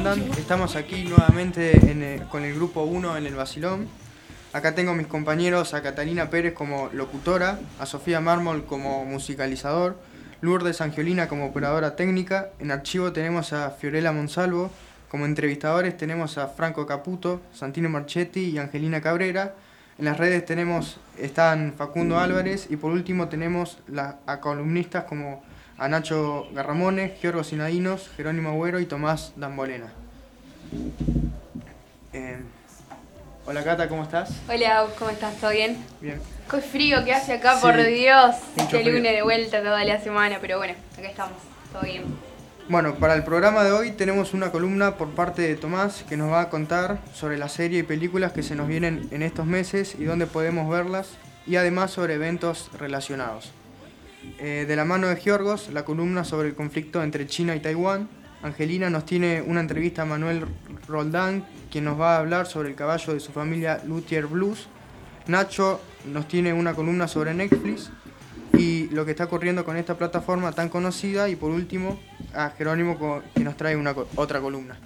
Estamos aquí nuevamente eh, con el grupo 1 en el Basilón. Acá tengo mis compañeros, a Catalina Pérez como locutora, a Sofía Mármol como musicalizador, Lourdes Angiolina como operadora técnica, en archivo tenemos a Fiorella Monsalvo, como entrevistadores tenemos a Franco Caputo, Santino Marchetti y Angelina Cabrera, en las redes tenemos, están Facundo Álvarez y por último tenemos a columnistas como a Nacho Garramones, Giorgio Sinadinos, Jerónimo Agüero y Tomás Dambolena. Eh, hola Cata, ¿cómo estás? Hola, ¿cómo estás? ¿Todo bien? Bien. Qué frío que hace acá, por Dios. Este lunes de vuelta toda la semana, pero bueno, acá estamos, todo bien. Bueno, para el programa de hoy tenemos una columna por parte de Tomás que nos va a contar sobre la serie y películas que se nos vienen en estos meses y dónde podemos verlas y además sobre eventos relacionados. Eh, de la mano de Giorgos, la columna sobre el conflicto entre China y Taiwán. Angelina nos tiene una entrevista a Manuel Roldán, quien nos va a hablar sobre el caballo de su familia Luthier Blues. Nacho nos tiene una columna sobre Netflix y lo que está ocurriendo con esta plataforma tan conocida. Y por último, a Jerónimo que nos trae una, otra columna.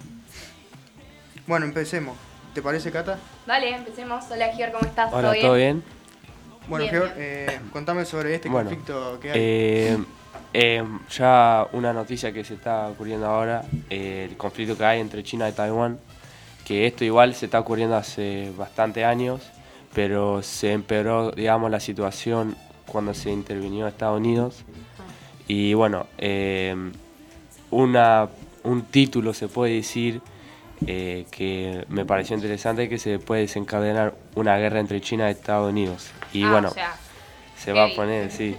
Bueno, empecemos. ¿Te parece, Cata? Dale, empecemos. Hola, Gior, ¿cómo estás? Hola, ¿todo bien? Bueno, eh, contame sobre este conflicto que hay. Eh, eh, ya una noticia que se está ocurriendo ahora, el conflicto que hay entre China y Taiwán, que esto igual se está ocurriendo hace bastante años, pero se empeoró, digamos, la situación cuando se intervinió Estados Unidos. Y bueno, una, un título se puede decir que me pareció interesante que se puede desencadenar una guerra entre China y Estados Unidos. Y ah, bueno, se va a poner, sí.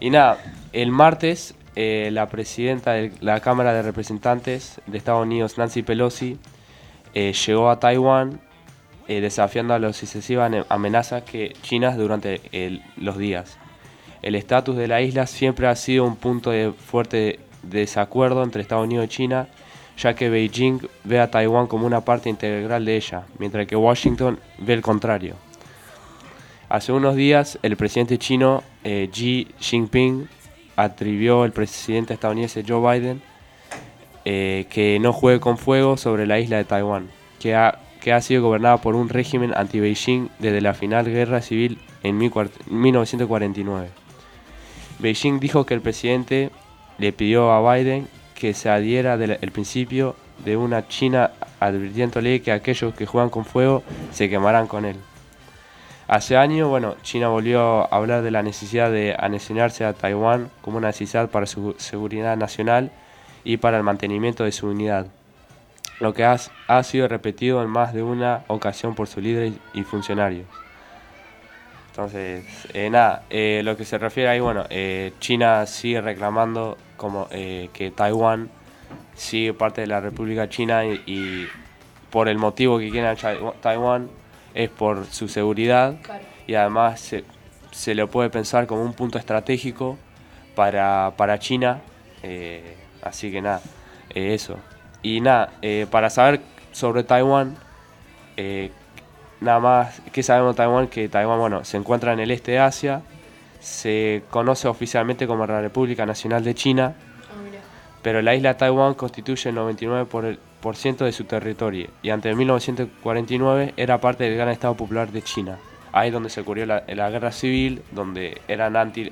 Y nada, el martes eh, la presidenta de la Cámara de Representantes de Estados Unidos, Nancy Pelosi, eh, llegó a Taiwán eh, desafiando a las sucesivas amenazas que chinas durante los días. El estatus de la isla siempre ha sido un punto de fuerte desacuerdo entre Estados Unidos y China, ya que Beijing ve a Taiwán como una parte integral de ella, mientras que Washington ve el contrario. Hace unos días el presidente chino eh, Xi Jinping atribuyó al presidente estadounidense Joe Biden eh, que no juegue con fuego sobre la isla de Taiwán, que ha, que ha sido gobernada por un régimen anti-Beijing desde la final guerra civil en 1949. Beijing dijo que el presidente le pidió a Biden que se adhiera del principio de una China advirtiéndole que aquellos que juegan con fuego se quemarán con él. Hace años, bueno, China volvió a hablar de la necesidad de anexionarse a Taiwán como una necesidad para su seguridad nacional y para el mantenimiento de su unidad, lo que ha, sido repetido en más de una ocasión por sus líderes y funcionarios. Entonces, eh, nada, eh, lo que se refiere ahí, bueno, eh, China sigue reclamando como que Taiwán sigue parte de la República China y, y por el motivo que quieren Taiwán es por su seguridad y además se, se, lo puede pensar como un punto estratégico para, para China. Eh, así que nada, eh, eso. Y nada, eh, para saber sobre Taiwán, nada más, ¿qué sabemos de Taiwán? Que Taiwán, bueno, se encuentra en el este de Asia, se conoce oficialmente como la República Nacional de China, ah, pero la isla de Taiwán constituye el 99 por el, de su territorio y antes de 1949 era parte del Gran Estado Popular de China. Ahí donde se ocurrió la, guerra civil, donde eran anti,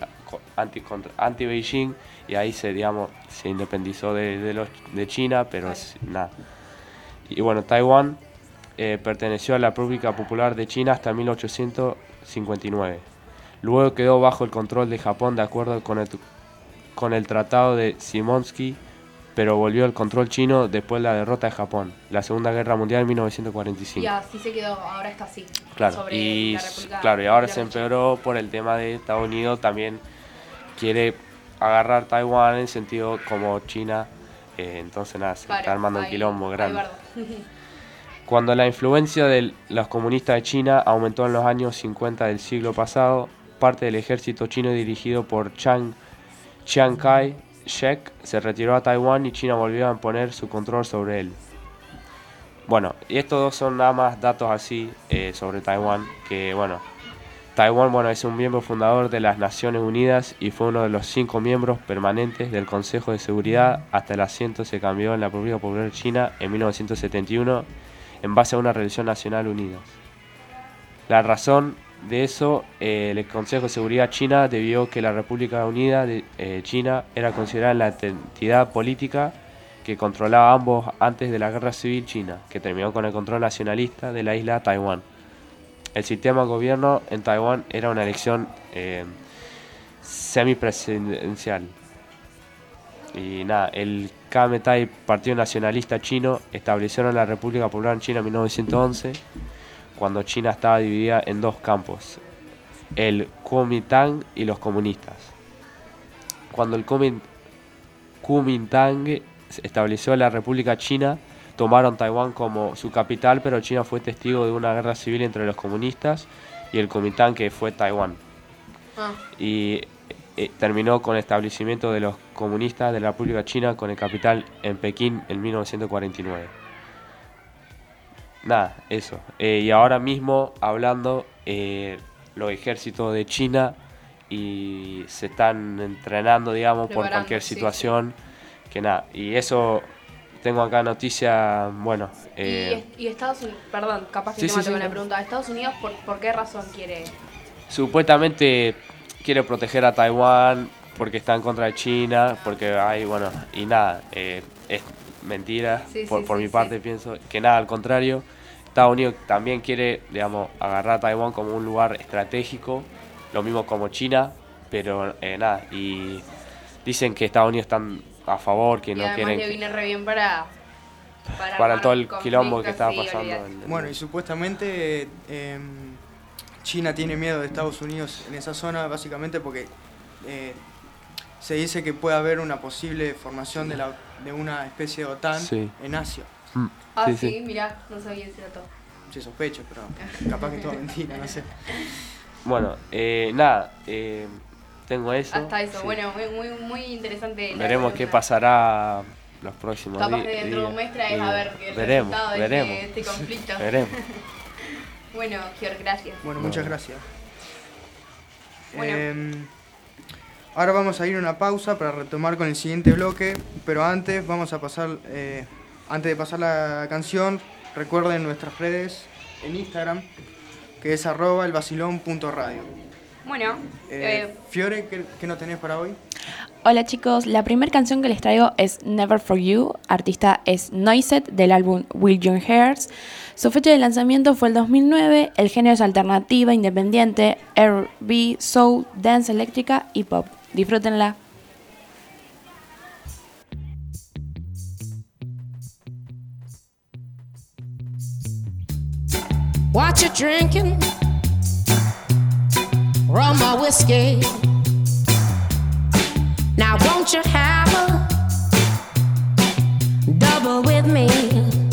anti, anti Beijing y ahí se, digamos, se independizó de, de China, pero nada. Y bueno, Taiwán eh, perteneció a la República Popular de China hasta 1859. Luego quedó bajo el control de Japón de acuerdo con el, con el Tratado de Simonsky pero volvió al control chino después de la derrota de Japón, la Segunda Guerra Mundial en 1945. Y así se quedó, ahora está así. Claro, y, claro, y ahora se empeoró por el tema de Estados Unidos, también quiere agarrar Taiwán en sentido como China, eh, entonces nada, se está armando un quilombo grande. Cuando la influencia de los comunistas de China aumentó en los años 50 del siglo pasado, parte del ejército chino dirigido por Chiang, Chiang Kai Shek se retiró a Taiwán y China volvió a imponer su control sobre él. Bueno, y estos dos son nada más datos así eh, sobre Taiwán, que bueno, Taiwán bueno, es un miembro fundador de las Naciones Unidas y fue uno de los cinco miembros permanentes del Consejo de Seguridad hasta el asiento se cambió en la República Popular China en 1971 en base a una religión nacional unida. La razón de eso, eh, el Consejo de Seguridad China debió que la República Unida de eh, China era considerada la entidad política que controlaba ambos antes de la Guerra Civil China, que terminó con el control nacionalista de la isla Taiwán. El sistema de gobierno en Taiwán era una elección eh, semipresidencial. Y nada, el KMTI, Partido Nacionalista Chino, establecieron la República Popular en China en 1911, cuando China estaba dividida en dos campos, el Kuomintang y los comunistas. Cuando el Kuomintang estableció la República China, tomaron Taiwán como su capital, pero China fue testigo de una guerra civil entre los comunistas y el Kuomintang, que fue Taiwán. Ah. Y eh, terminó con el establecimiento de los comunistas de la República China con el capital en Pekín en 1949. Nada, eso. Eh, y ahora mismo hablando, eh, los ejércitos de China y se están entrenando, digamos, por cualquier situación. Que nada, y eso tengo acá noticia, bueno. ¿Y, Estados Unidos, perdón, capaz que sí, te la pregunta, ¿Estados Unidos por, por qué razón quiere? Supuestamente quiere proteger a Taiwán porque está en contra de China, porque hay, bueno, y nada, eh, es mentira, por, mi parte pienso que nada, al contrario, Estados Unidos también quiere, digamos, agarrar a Taiwán como un lugar estratégico, lo mismo como China, pero eh, nada, y dicen que Estados Unidos están a favor, que no quieren... le viene re bien para... Para, todo el quilombo que estaba pasando. bueno, y supuestamente... Eh, China tiene miedo de Estados Unidos en esa zona básicamente porque eh, se dice que puede haber una posible formación de, la, de una especie de OTAN en Asia. Mm. Ah, sí, mira, no sabía ese dato. Se sospecho, pero capaz que es toda mentira, no sé. Bueno, eh, nada, eh, tengo eso. Hasta eso, bueno, muy, muy interesante. Veremos qué pasará los próximos días. Capaz que dentro de un mes traes a ver qué veremos, resultado veremos. de este conflicto. veremos. Bueno, Gior, gracias. Bueno, muchas gracias. Em, ahora vamos a ir a una pausa para retomar con el siguiente bloque, pero antes vamos a pasar, eh, antes de pasar la canción, recuerden nuestras redes en Instagram, que es arroba elvacilón.radio. Bueno, eh, eh, Fiore, ¿qué, ¿qué nos tenés para hoy? Hola chicos, la primera canción que les traigo es Never For You, artista es Noiset del álbum Will Your Hairs. Su fecha de lanzamiento fue el 2009, el género es alternativa, independiente, R&B, soul, dance eléctrica y pop. Disfrútenla. What you drinking? Rum or whiskey? Now won't you have a double with me?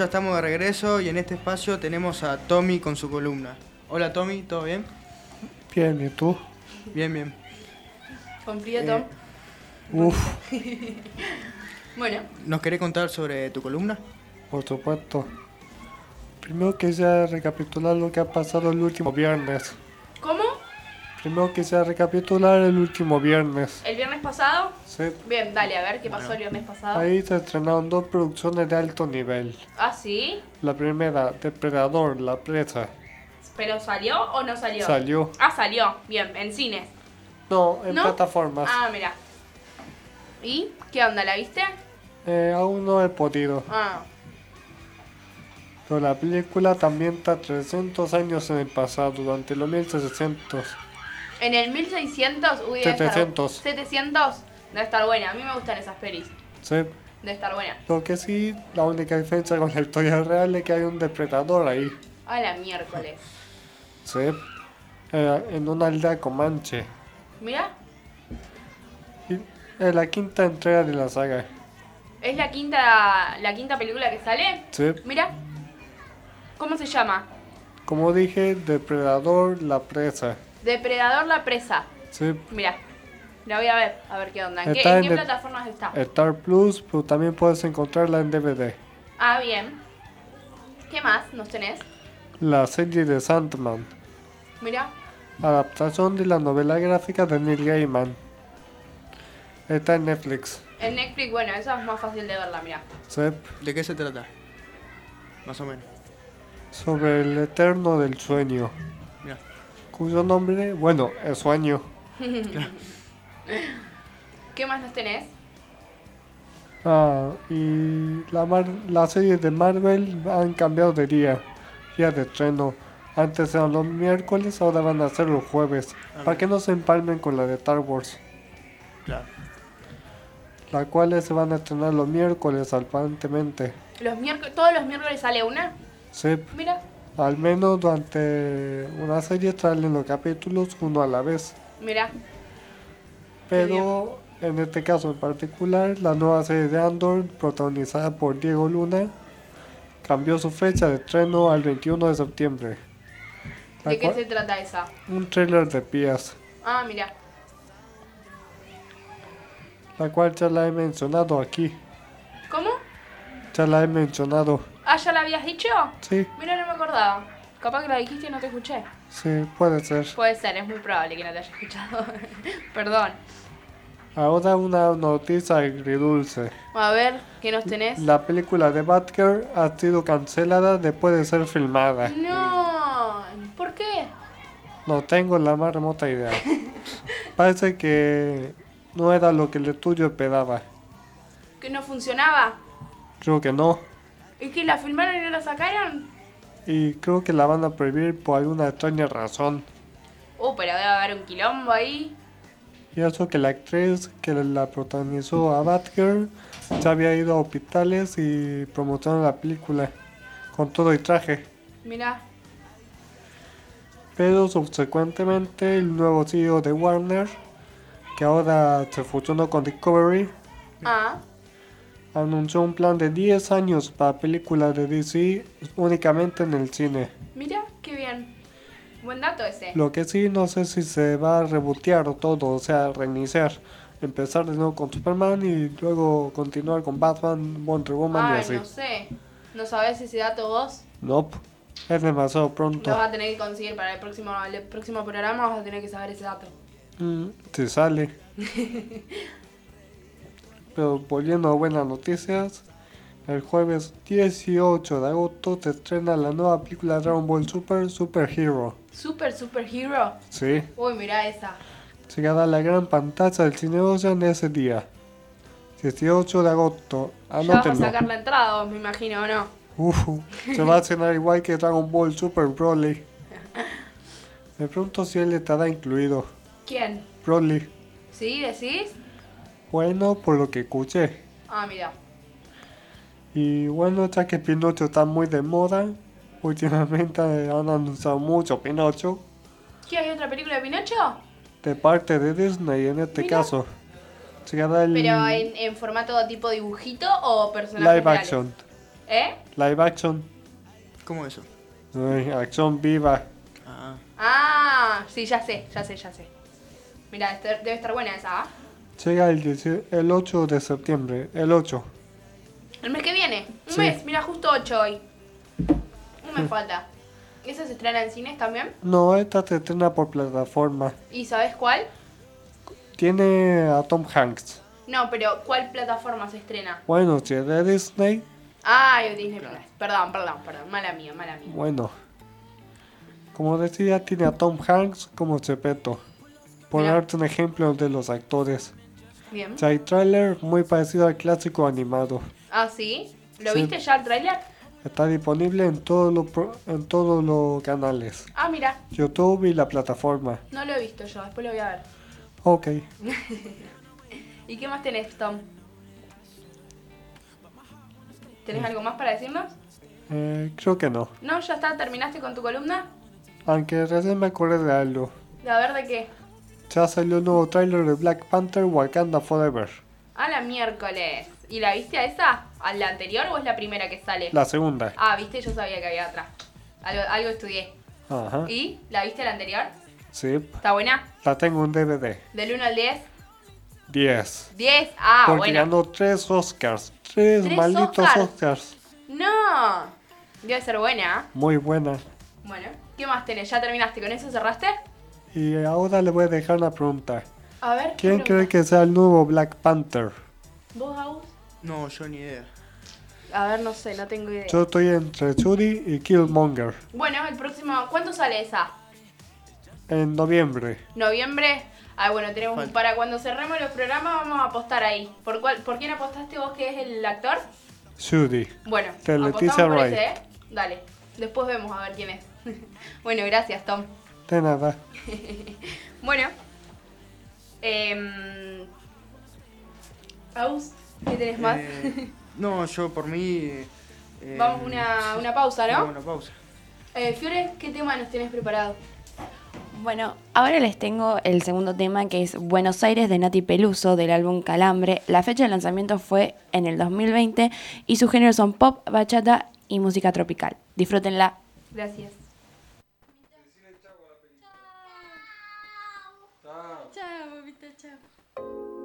Ya estamos de regreso y en este espacio tenemos a Tommy con su columna. Hola Tommy, ¿todo bien? Bien, ¿y tú? Bien, bien. ¿Con frío, Tom? Uf. bueno. ¿Nos querés contar sobre tu columna? Por supuesto. Primero quisiera recapitular lo que ha pasado el último viernes. Primero quisiera recapitular el último viernes. ¿El viernes pasado? Sí. Bien, dale, a ver qué pasó el viernes pasado. Ahí se estrenaron dos producciones de alto nivel. ¿Ah, sí? La primera, Depredador, La Presa. ¿Pero salió o no salió? Salió. Ah, salió. Bien, en cines. No, en ¿No? plataformas. Ah, mira. ¿Y qué onda? ¿La viste? Eh, aún no he podido. Ah, Pero la película también está 300 años en el pasado, durante los 1600. En el 1600, uy, debe estar- 700. 700, debe estar buena. A mí me gustan esas pelis. Sí. Debe estar buena. Lo que sí, la única diferencia con la historia real es que hay un depredador ahí. A la miércoles. Sí. Eh, en una aldea comanche. Mira, es la quinta entrega de la saga. es la quinta, la quinta película que sale. Sí. Mira. ¿Cómo se llama? Como dije, depredador, la presa. Depredador la presa. Sí. Mira. La voy a ver, a ver qué onda. ¿En qué, Está en en qué el- plataformas está? Star Plus, pero también puedes encontrarla en DVD. Ah, bien. ¿Qué más nos tenés? La serie de Sandman. Mira. Adaptación de la novela gráfica de Neil Gaiman. Está en Netflix. En Netflix, bueno, esa es más fácil de verla, mira. Sí. ¿De qué se trata? Más o menos. Sobre el eterno del sueño. Cuyo nombre, bueno, es sueño. ¿Qué más nos tenés? Ah, y la, mar la serie de Marvel han cambiado de día, día de estreno. Antes eran los miércoles, ahora van a ser los jueves. Para que no se empalmen con la de Star Wars. Claro. Las cuales se van a estrenar los miércoles aparentemente. Los miércoles, todos los miércoles sale una. Sí, Mira, al menos durante una serie salen los capítulos uno a la vez. mira. Pero en este caso en particular, la nueva serie de Andor, protagonizada por Diego Luna, cambió su fecha de estreno al 21 de septiembre. ¿De qué se trata esa? Un trailer de Pías, Ah, mira. la cual ya la he mencionado aquí. ¿Cómo? Ya la he mencionado. Ah, ¿ya la habías dicho? Sí, Mira, no me acordaba. Capaz que la dijiste y no te escuché. sí, puede ser. Puede ser, es muy probable que no te haya escuchado. Perdón. Ahora una noticia agridulce. A ver, ¿qué nos tenés? La película de Batgirl ha sido cancelada después de ser filmada. No, ¿por qué? No tengo la más remota idea. Parece que no era lo que el estudio esperaba. ¿Que no funcionaba? Creo que no. ¿Y que la filmaron y no la sacaron? Y creo que la van a prohibir por alguna extraña razón. Uh, pero debe haber un quilombo ahí. Y eso que la actriz que la protagonizó a Batgirl ya había ido a hospitales y promocionó la película con todo y traje. Mira, Pero subsecuentemente el nuevo CEO de Warner, que ahora se fusionó con Discovery, ah, anunció un plan de 10 años para películas de DC únicamente en el cine. mira, qué bien. Buen dato ese. Lo que sí no sé si se va a rebotear todo, o sea, reiniciar. Empezar de nuevo con Superman y luego continuar con Batman, Wonder Woman y Ay, así. no sé. ¿No sabes ese dato vos? Nope. Es demasiado Lo pronto. vas a tener que conseguir para el próximo, el próximo programa. Vas a tener que saber ese dato. Mm, si sale. Pero volviendo a buenas noticias, el jueves 18 de agosto se estrena la nueva película Dragon Ball Super Super Hero. Super, super hero. Sí, Uy, mira esa. llegará a la gran pantalla del Cine Ocean ese día. 18 de agosto, Ya vas a anótenlo. sacar la entrada, me imagino, ¿o no? Uf, se va a cenar igual que Dragon Ball Super Broly. Me pregunto si él estará incluido. ¿Quién? Broly. ¿Sí? ¿Decís? Bueno, por lo que escuché. Ah, mira. Y bueno, ya que Pinocho está muy de moda, últimamente han anunciado mucho Pinocho ¿Qué hay otra película de Pinocho? de parte de Disney en este Mira. caso. Llegará el Pero en, en formato tipo dibujito o personajes live reales? action. ¿Eh? Live action. ¿Cómo eso? acción viva. Ah. ah, sí, ya sé, ya sé, ya sé. Mira, este, debe estar buena esa, ¿ah? Llega el, el 8 de septiembre, el 8. El mes que viene, un mes, mira, justo 8 hoy. Un mes falta. ¿Esa se estrena en cines también? No, esta se estrena por plataforma. ¿Y sabes cuál? Tiene a Tom Hanks. No, pero ¿cuál plataforma se estrena? Bueno, si es de Disney. Ah, Disney Perdón, perdón, perdón. Mala mía, mala mía. Bueno. Como decía, tiene a Tom Hanks como Cepeto. Por darte un ejemplo de los actores. Bien. hay trailer muy parecido al clásico animado. Ah, ¿sí? ¿Lo viste ya el trailer? Está disponible en todos los en todos los canales. Ah, mira. YouTube y la plataforma. No lo he visto yo, después lo voy a ver. Ok. ¿Y qué más tenés, Tom? ¿Tenés algo más para decirnos? Eh, creo que no. ¿No? ¿Ya está? ¿Terminaste con tu columna? Aunque recién me acordé de algo. ¿De a ver de qué? Ya salió un nuevo tráiler de Black Panther Wakanda Forever. A la miércoles. ¿Y la viste a esa? ¿A la anterior o es la primera que sale? La segunda. Ah, viste, yo sabía que había otra. Algo, estudié. Ajá. ¿Y? ¿La viste la anterior? Sí. ¿Está buena? La tengo en DVD. ¿Del 1 al 10? 10. 10, ah, Porque bueno. ganó 3 Oscars. 3 malditos Oscars? No. Debe ser buena. Muy buena. Bueno, ¿qué más tenés? ¿Ya terminaste? ¿Con eso cerraste? Y ahora le voy a dejar una pregunta. A ver. ¿Quién cree que sea el nuevo Black Panther? ¿Vos, Agus? No, yo ni idea. A ver, no sé, no tengo idea. Yo estoy entre Shuri y Killmonger. Bueno, el próximo. ¿Cuándo sale esa? En noviembre. ¿Noviembre? Ah, bueno, tenemos para cuando cerremos los programas vamos a apostar ahí. ¿Por cuál, por quién apostaste vos que es el actor? Shuri. Bueno, de Leticia Wright. ¿eh? Dale, después vemos a ver quién es. bueno, gracias, Tom. De nada. bueno. Eh, Aus, ¿qué tenés más? Eh, no, yo por mí... Eh, vamos una, una pausa, ¿no? Vamos una pausa. Eh, Fiore, ¿qué tema nos tienes preparado? Bueno, ahora les tengo el segundo tema que es Buenos Aires de Nati Peluso del álbum Calambre. La fecha de lanzamiento fue en el 2020 y sus géneros son pop, bachata y música tropical. Disfrútenla. Gracias. Ciao, vi te ciao.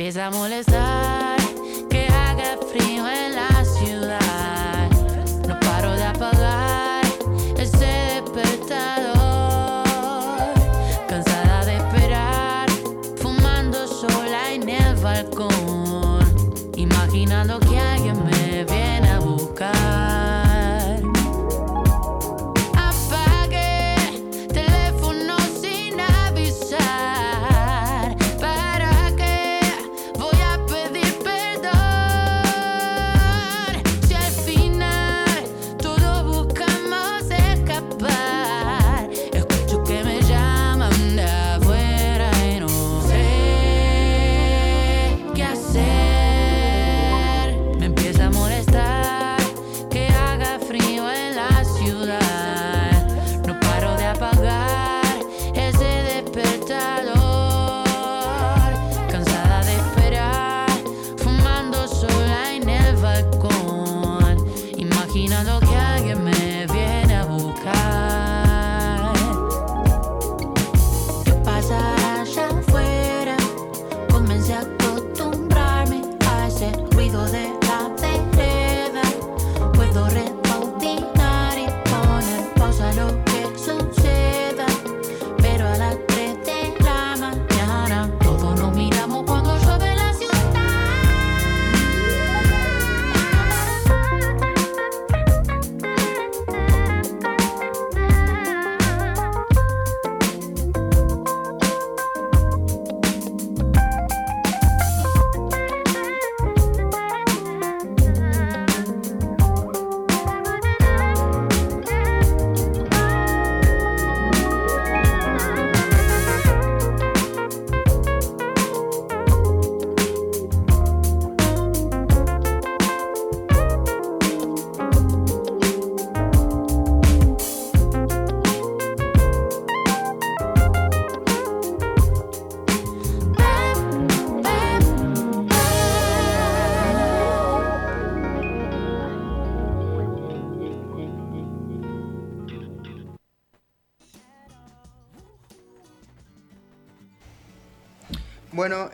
Empieza a molestar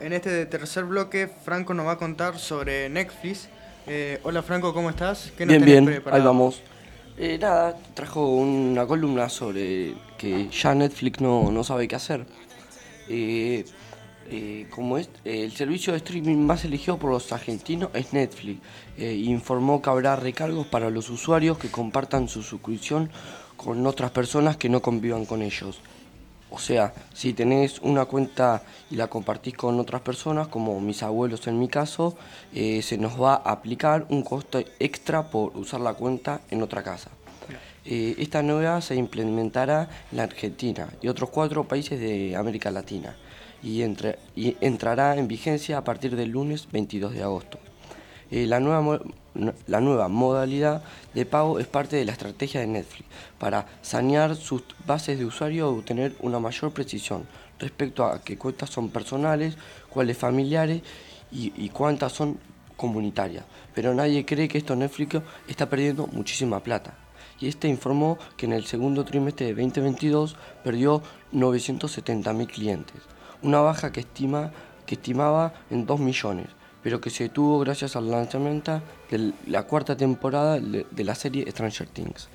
en este tercer bloque Franco nos va a contar sobre Netflix. Eh, hola Franco, ¿cómo estás? ¿Qué bien, bien, ahí vamos. Eh, nada, trajo una columna sobre que ya Netflix no, no sabe qué hacer. Eh, eh, como es, el servicio de streaming más elegido por los argentinos es Netflix. informó que habrá recargos para los usuarios que compartan su suscripción con otras personas que no convivan con ellos. O sea, si tenés una cuenta y la compartís con otras personas, como mis abuelos en mi caso, eh, se nos va a aplicar un costo extra por usar la cuenta en otra casa. Eh, esta nueva se implementará en la Argentina y otros cuatro países de América Latina y, y entrará en vigencia a partir del lunes 22 de agosto. Eh, la, nueva, la nueva modalidad de pago es parte de la estrategia de Netflix para sanear sus bases de usuario y obtener una mayor precisión respecto a qué cuentas son personales, cuáles familiares y, cuántas son comunitarias. Pero nadie cree que esto Netflix está perdiendo muchísima plata. Y este informó que en el segundo trimestre de 2022 perdió 970.000 clientes, una baja que, que estimaba en 2 millones pero que se detuvo gracias al lanzamiento de la cuarta temporada de la serie Stranger Things.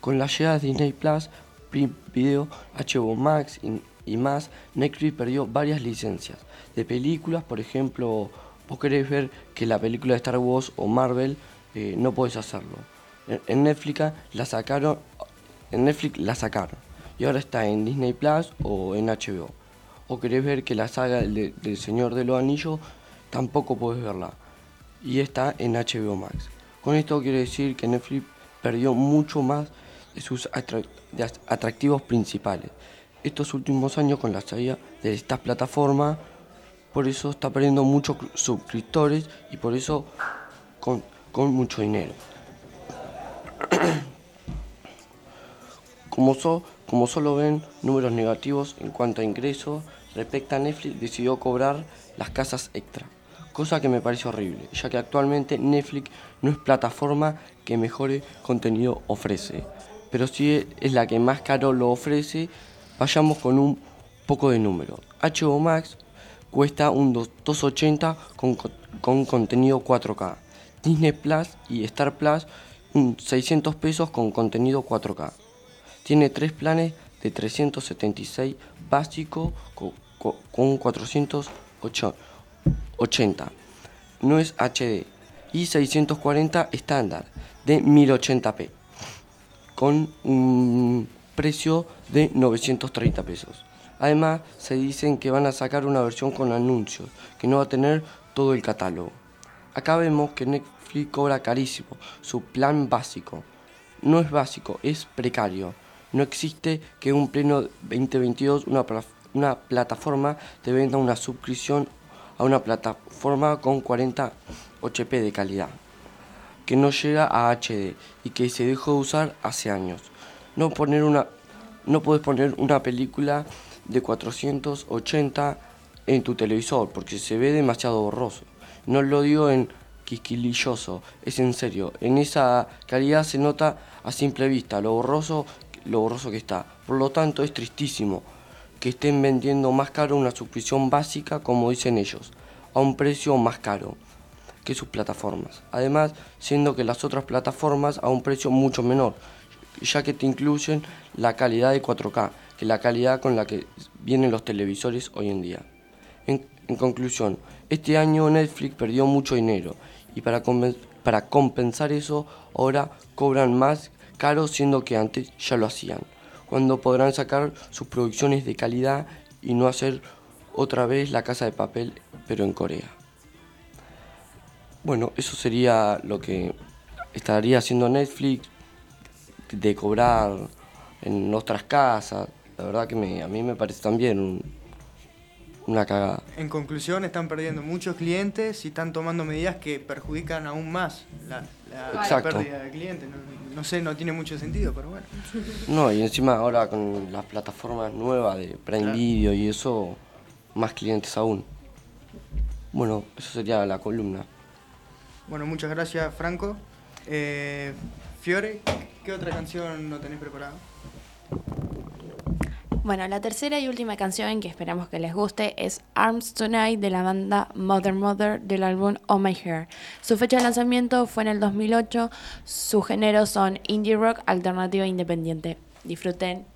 Con la llegada de Disney Plus, Video, HBO Max y, más, Netflix perdió varias licencias de películas, por ejemplo, vos querés ver que la película de Star Wars o Marvel, eh, no podés hacerlo. En, Netflix la sacaron, en Netflix la sacaron y ahora está en Disney Plus o en HBO. O querés ver que la saga del Señor de los Anillos tampoco puedes verla. Y está en HBO Max. Con esto quiere decir que Netflix perdió mucho más de sus atractivos principales. Estos últimos años con la salida de esta plataforma, por eso está perdiendo muchos suscriptores y por eso con, mucho dinero. como, como solo ven números negativos en cuanto a ingresos, respecto a Netflix decidió cobrar las casas extra cosa que me parece horrible, ya que actualmente Netflix no es plataforma que mejor contenido ofrece, pero si es la que más caro lo ofrece, vayamos con un poco de número. HBO Max cuesta un 280 con, con contenido 4K. Disney Plus y Star Plus un 600 pesos con contenido 4K. Tiene tres planes de 376 básico con, con 408 80, no es HD, y 640 estándar de 1080p, con un precio de 930 pesos. Además, se dicen que van a sacar una versión con anuncios, que no va a tener todo el catálogo. Acá vemos que Netflix cobra carísimo su plan básico. No es básico, es precario. No existe que un pleno 2022 una, una plataforma te venda una suscripción a una plataforma con 40 HP de calidad, que no llega a HD y que se dejó de usar hace años. No, poner una, no puedes poner una película de 480 en tu televisor porque se ve demasiado borroso. No lo digo en quisquililloso, es en serio. En esa calidad se nota a simple vista lo borroso, lo borroso que está. Por lo tanto, es tristísimo que estén vendiendo más caro una suscripción básica, como dicen ellos, a un precio más caro que sus plataformas. Además, siendo que las otras plataformas a un precio mucho menor, ya que te incluyen la calidad de 4K, que la calidad con la que vienen los televisores hoy en día. En, conclusión, este año Netflix perdió mucho dinero y para, para compensar eso ahora cobran más caro siendo que antes ya lo hacían cuando podrán sacar sus producciones de calidad y no hacer otra vez la casa de papel, pero en Corea. Bueno, eso sería lo que estaría haciendo Netflix, de cobrar en otras casas. La verdad que me, a mí me parece también una cagada. En conclusión, están perdiendo muchos clientes y están tomando medidas que perjudican aún más la, pérdida de clientes no sé, no tiene mucho sentido, pero bueno. No, y encima ahora con las plataformas nuevas de Prime Video y eso, más clientes aún. Bueno, eso sería la columna. Bueno, muchas gracias, Franco. Eh, Fiore, ¿qué otra canción no tenés preparada? Bueno, la tercera y última canción que esperamos que les guste es Arms Tonight de la banda Mother Mother del álbum Oh My Hair. Su fecha de lanzamiento fue en el 2008. Sus géneros son indie rock, alternativa e independiente. Disfruten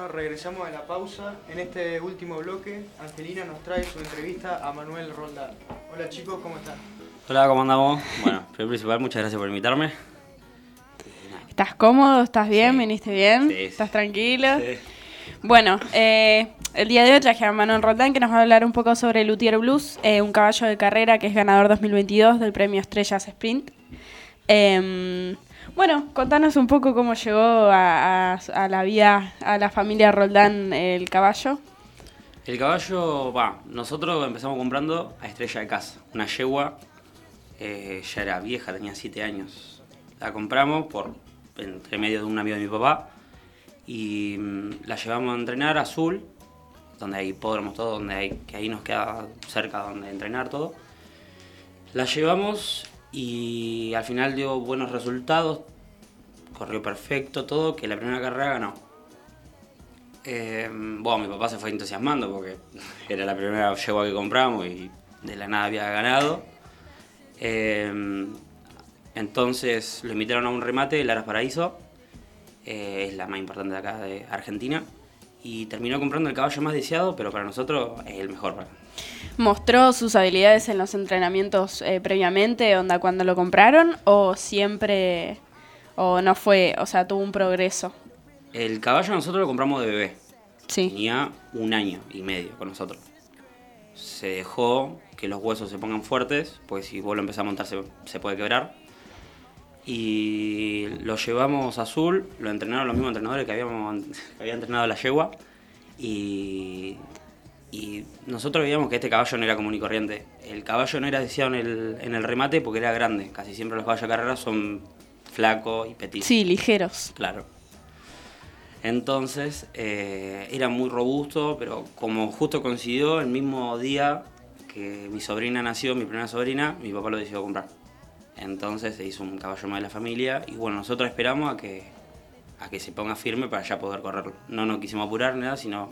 Bueno, regresamos a la pausa. En este último bloque, Angelina nos trae su entrevista a Manuel Roldán. Hola chicos, ¿cómo están? Hola, ¿cómo andamos? Bueno, primero principal, muchas gracias por invitarme. ¿Estás cómodo? ¿Estás bien? ¿Viniste bien? Sí, ¿Estás tranquilo? Sí. Bueno, eh, el día de hoy traje a Manuel Roldán que nos va a hablar un poco sobre Luthier Blues, eh, un caballo de carrera que es ganador 2022 del premio Estrellas Sprint. Eh, bueno, contanos un poco cómo llegó a, la vida, a la familia Roldán el caballo. El caballo, va, nosotros empezamos comprando a Estrella de Casa, una yegua, eh, ya era vieja, tenía 7 años. La compramos por entre medio de un amigo de mi papá y mm, la llevamos a entrenar a Azul, donde hay hipódromos, todo, donde hay, que ahí nos queda cerca donde entrenar todo. La llevamos y al final dio buenos resultados, corrió perfecto, todo, que la primera carrera ganó. Eh, bueno, mi papá se fue entusiasmando porque era la primera yegua que compramos y de la nada había ganado. Eh, Entonces lo invitaron a un remate, el Aras Paraíso, eh, es la más importante de acá de Argentina, y terminó comprando el caballo más deseado, pero para nosotros es el mejor. ¿Mostró sus habilidades en los entrenamientos eh, previamente, onda cuando lo compraron, o siempre, o no fue, o sea, tuvo un progreso? El caballo nosotros lo compramos de bebé. Sí. Tenía un año y medio con nosotros. Se dejó que los huesos se pongan fuertes, pues si vos lo empezás a montar se, puede quebrar. Y lo llevamos a azul, lo entrenaron los mismos entrenadores que, habíamos, que había entrenado la yegua. Y, y nosotros veíamos que este caballo no era común y corriente. El caballo no era deseado en el, en el remate porque era grande. Casi siempre los caballos de carrera son flacos y petitos. Sí, ligeros. Claro. Entonces eh, era muy robusto, pero como justo coincidió el mismo día que mi sobrina nació, mi primera sobrina, mi papá lo decidió comprar. Entonces se hizo un caballo más de la familia y bueno, nosotros esperamos a que, a que se ponga firme para ya poder correrlo. No nos quisimos apurar nada, sino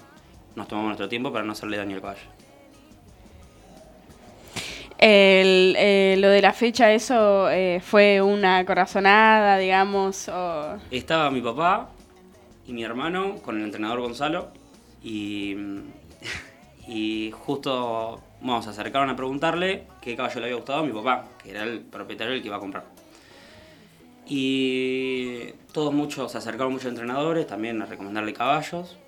nos tomamos nuestro tiempo para no hacerle daño al caballo. Eh, lo de la fecha, eso eh, fue una corazonada, digamos. Estaba mi papá, y mi hermano con el entrenador Gonzalo y, y justo vamos, se acercaron a preguntarle qué caballo le había gustado a mi papá, que era el propietario el que iba a comprar. Y todos muchos, se acercaron muchos entrenadores también a recomendarle caballos.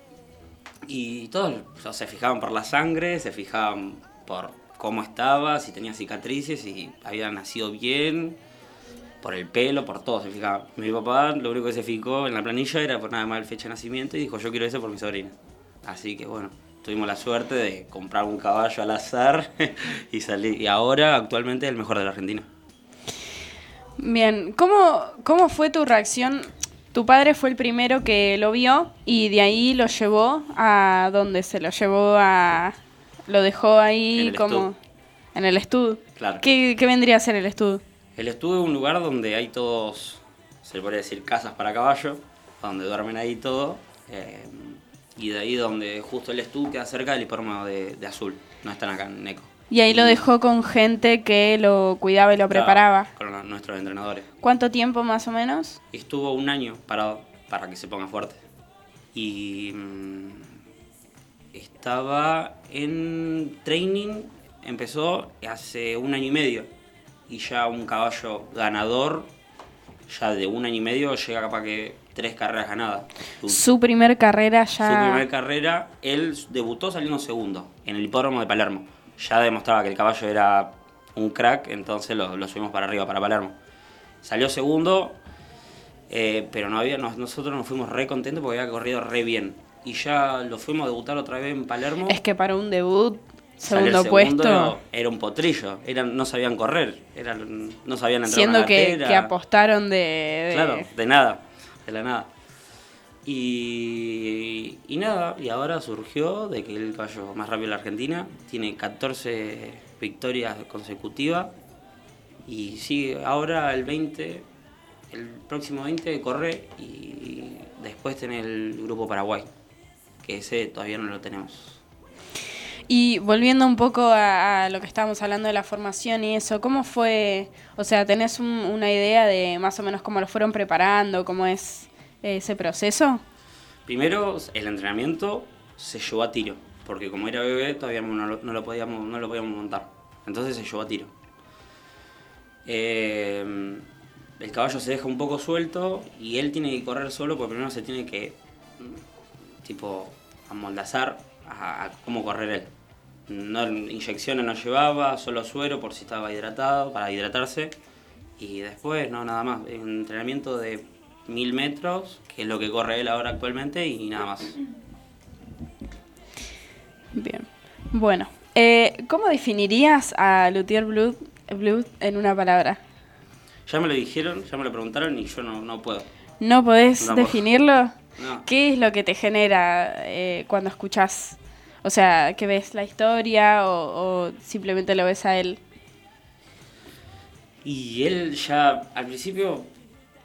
Y todos se fijaban por la sangre, se fijaban por cómo estaba, si tenía cicatrices, si había nacido bien, por el pelo, por todo se fijaba. Mi papá lo único que se fijó en la planilla era por nada más el fecha de nacimiento y dijo yo quiero eso por mi sobrina. Así que bueno, tuvimos la suerte de comprar un caballo al azar y salir. Y ahora actualmente es el mejor de la Argentina. Bien, ¿cómo, cómo fue tu reacción? Tu padre fue el primero que lo vio y de ahí lo llevó a dónde se lo llevó a... Lo dejó ahí como... En el estudio. Claro. ¿Qué, ¿Qué vendría a ser el estudio? El estudio es un lugar donde hay todos, se le podría decir, casas para caballo, donde duermen ahí todo. Eh, y de ahí donde justo el estudio queda cerca del hipódromo de, Azul, no están acá en Neco. Y ahí lo dejó con gente que lo cuidaba y lo preparaba. Con nuestros entrenadores. ¿Cuánto tiempo más o menos? Estuvo un año parado para que se ponga fuerte. Y mm, estaba en training, empezó hace un año y medio y ya un caballo ganador, ya de un año y medio, llega capaz que tres carreras ganadas. Su, primer carrera ya... Su primer carrera, él debutó saliendo segundo en el hipódromo de Palermo. Ya demostraba que el caballo era un crack, entonces lo, subimos para arriba, para Palermo. Salió segundo, eh, pero no había, nosotros nos fuimos re contentos porque había corrido re bien. Y ya lo fuimos a debutar otra vez en Palermo. Es que para un debut Segundo, puesto. Era un potrillo, eran, no sabían correr, eran, no sabían entrar Siendo que, que, apostaron de, Claro, de nada, de la nada. Y, nada, y ahora surgió de que el caballo más rápido de la Argentina tiene 14 victorias consecutivas y sigue ahora el 20, el próximo 20 corre y después tiene el grupo Paraguay, que ese todavía no lo tenemos. Y volviendo un poco a, lo que estábamos hablando de la formación y eso, ¿cómo fue? O sea, ¿tenés una idea de más o menos cómo lo fueron preparando, cómo es ese proceso? Primero, el entrenamiento se llevó a tiro, porque como era bebé todavía no lo, podíamos, no lo podíamos montar. Entonces se llevó a tiro. Eh, el caballo se deja un poco suelto y él tiene que correr solo porque primero se tiene que, tipo, amoldazar a, a cómo correr él no, inyecciones no llevaba, solo suero por si estaba hidratado, para hidratarse. Y después, no, nada más. Un entrenamiento de mil metros, que es lo que corre él ahora actualmente, y nada más. Bien. Bueno, eh, ¿cómo definirías a Luthier Blue, Blue en una palabra? Ya me lo dijeron, ya me lo preguntaron y yo no, no puedo. ¿No podés definirlo? ¿Qué es lo que te genera eh, cuando escuchas o sea, que ves la historia o, simplemente lo ves a él. Y él ya, al principio,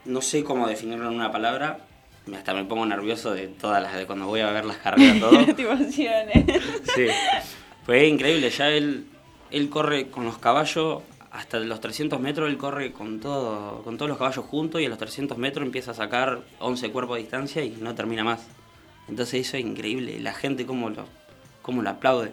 no sé cómo definirlo en una palabra. Hasta me pongo nervioso de todas las de cuando voy a ver las carreras todo. Te sí. Fue increíble, ya él, él corre con los caballos hasta los 300 metros él corre con, todo, con todos los caballos juntos y a los 300 metros empieza a sacar 11 cuerpos de distancia y no termina más. Entonces eso es increíble, la gente cómo lo, cómo lo aplaude.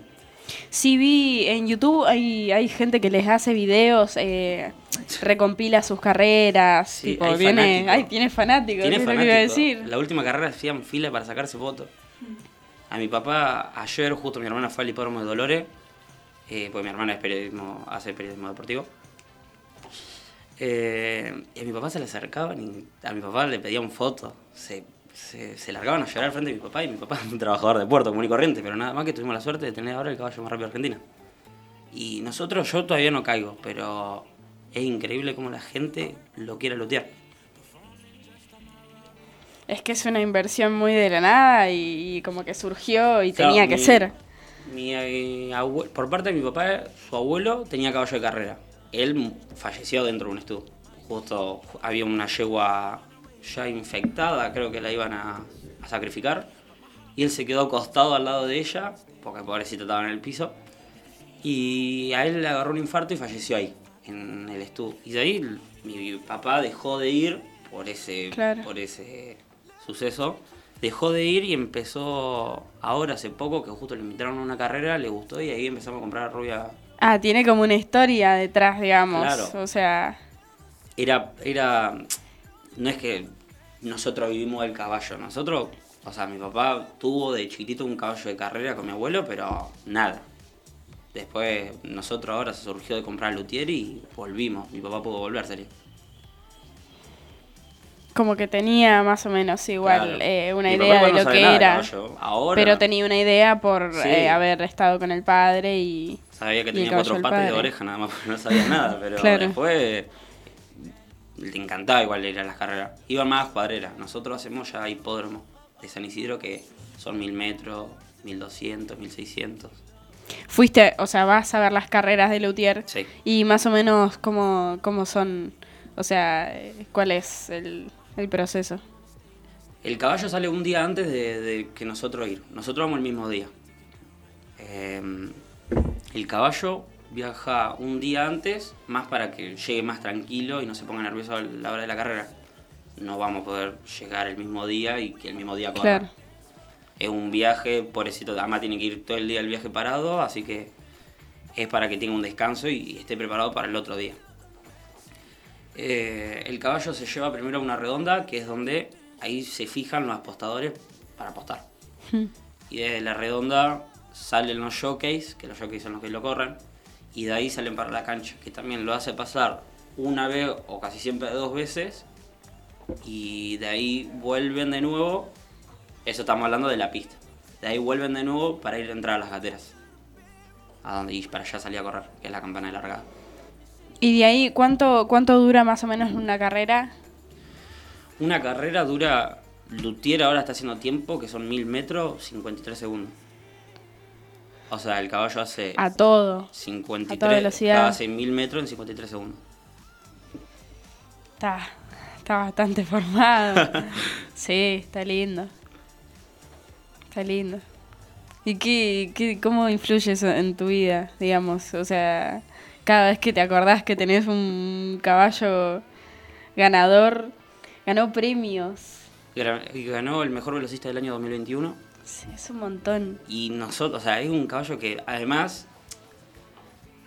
Sí, vi en YouTube, hay, hay gente que les hace videos, eh, recompila sus carreras, tipo, hay viene, ay, tiene fanáticos, tiene fanático. decir. La última carrera hacían fila para sacarse fotos. A mi papá, ayer justo mi hermana fue al hipódromo de Dolores, eh, porque mi hermana es periodismo, hace periodismo deportivo. Eh, y a mi papá se le acercaban y a mi papá le pedían fotos. Se se, largaban a llorar al frente de mi papá y mi papá es un trabajador de puerto común y corriente, pero nada más que tuvimos la suerte de tener ahora el caballo más rápido de Argentina. Y nosotros, yo todavía no caigo, pero es increíble cómo la gente lo quiere lutear. Es que es una inversión muy de la nada y, como que surgió y tenía que ser. Mi, eh, por parte de mi papá, su abuelo tenía caballo de carrera. Él falleció dentro de un estudio. Justo había una yegua ya infectada, creo que la iban a, sacrificar. Y él se quedó acostado al lado de ella, porque pobrecito estaba en el piso. Y a él le agarró un infarto y falleció ahí, en el estudio. Y de ahí mi papá dejó de ir por ese, por ese suceso. Dejó de ir y empezó ahora hace poco, que justo le invitaron a una carrera, le gustó y ahí empezamos a comprar a Rubia. Ah, tiene como una historia detrás, digamos. O sea. Era, era no es que nosotros vivimos el caballo, nosotros, o sea, mi papá tuvo de chiquitito un caballo de carrera con mi abuelo, pero nada. Después nosotros ahora se surgió de comprar luthier y volvimos, mi papá pudo volver, sería. Como que tenía más o menos igual eh, una idea de lo que era. pero tenía una idea por eh, haber estado con el padre y. Sabía que tenía cuatro patas de oreja, nada más porque no sabía nada, pero después le encantaba igual ir a las carreras. Iba más a cuadreras. Nosotros hacemos ya hipódromo de San Isidro que son mil metros, mil doscientos, mil seiscientos. Fuiste, o sea, vas a ver las carreras de Lutier. Sí. Y más o menos cómo, cómo son, o sea, cuál es el, proceso. El caballo sale un día antes de, que nosotros ir. Nosotros vamos el mismo día. Em, el caballo viaja un día antes, más para que llegue más tranquilo y no se ponga nervioso a la hora de la carrera. No vamos a poder llegar el mismo día y que el mismo día corra. Es un viaje, pobrecito, además tiene que ir todo el día el viaje parado, así que es para que tenga un descanso y esté preparado para el otro día. Eh, el caballo se lleva primero a una redonda, que es donde ahí se fijan los apostadores para apostar. Hmm. Y desde la redonda salen los showcase, que los showcase son los que lo corren, y de ahí salen para la cancha, que también lo hace pasar una vez o casi siempre dos veces y de ahí vuelven de nuevo, eso estamos hablando de la pista, de ahí vuelven de nuevo para ir a entrar a las gateras, a donde y para allá salir a correr, que es la campana de largada. ¿Y de ahí cuánto, cuánto dura más o menos una carrera? Una carrera dura, Lutier ahora está haciendo tiempo, que son mil metros, 53 segundos. O sea, el caballo hace. A todo. 53. A toda velocidad. Hace 1000 metros en 53 segundos. Está, está bastante formado. sí, está lindo. Está lindo. ¿Y qué, qué, cómo influye eso en tu vida, digamos? O sea, cada vez que te acordás que tenés un caballo ganador, ganó premios. Ganó el mejor velocista del año 2021 Sí, es un montón. Y nosotros, o sea, es un caballo que además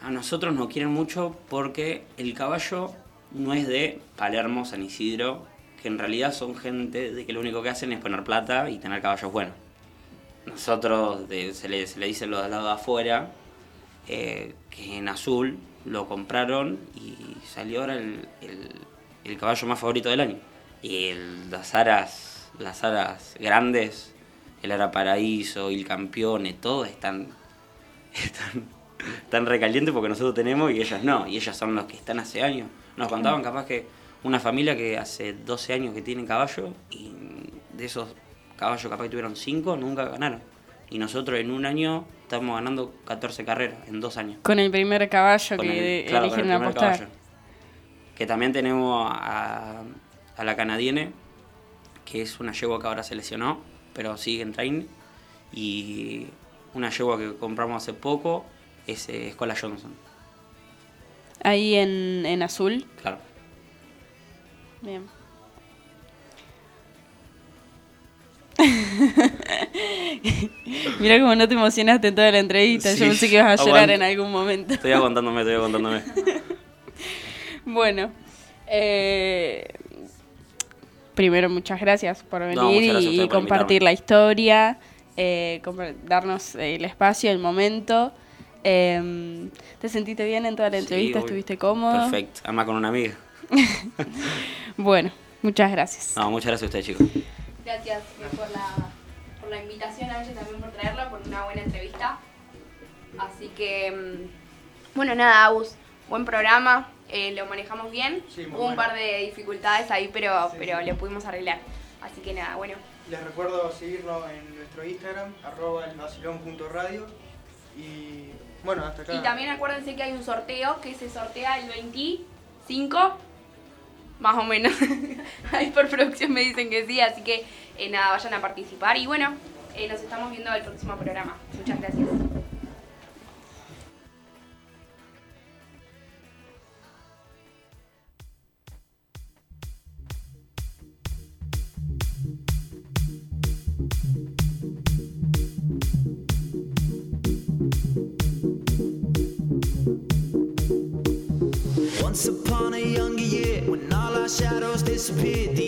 a nosotros nos quieren mucho porque el caballo no es de Palermo, San Isidro, que en realidad son gente de que lo único que hacen es poner plata y tener caballos buenos. Nosotros, se, le, se dice lo del lado de afuera, eh, que en azul lo compraron y salió ahora el, el, caballo más favorito del año. Y las aras, las aras grandes el Ara Paraíso, el Campeone, todos están, están, están recalientes porque nosotros tenemos y ellas no, y ellas son los que están hace años. Nos contaban capaz que una familia que hace 12 años que tiene caballo y de esos caballos capaz que tuvieron 5 nunca ganaron. Y nosotros en un año estamos ganando 14 carreras, en dos años. Con el primer caballo que eligen apostar. Que también tenemos a, a la canadiene, que es una yegua que ahora se lesionó pero sigue en training. Y una yegua que compramos hace poco es eh, Escola Johnson. ahí en, en azul. Claro. Bien. Mira cómo no te emocionaste en toda la entrevista. Yo pensé que ibas a llorar en algún momento. Estoy aguantándome, estoy aguantándome. bueno, eh, primero muchas gracias por venir y, compartir la historia, eh, darnos el espacio, el momento. Em, ¿Te sentiste bien en toda la entrevista? ¿Estuviste cómodo? Perfecto, además con una amiga. bueno, muchas gracias. No, muchas gracias a ustedes, chicos. Gracias por la, por la invitación, a ella también por traerla, por una buena entrevista. Así que, mm, bueno, nada, Abus, buen programa, eh, lo manejamos bien. Hubo un par de dificultades ahí, pero, pero lo pudimos arreglar. Así que nada, bueno. Les recuerdo seguirnos en nuestro Instagram, arroba elvacilón.radio. Y bueno, hasta acá. Y también acuérdense que hay un sorteo que se sortea el 25, más o menos. Ahí por producción me dicen que sí, así que eh, nada, vayan a participar. Y bueno, eh, nos estamos viendo el próximo programa. Muchas gracias. Disappeared,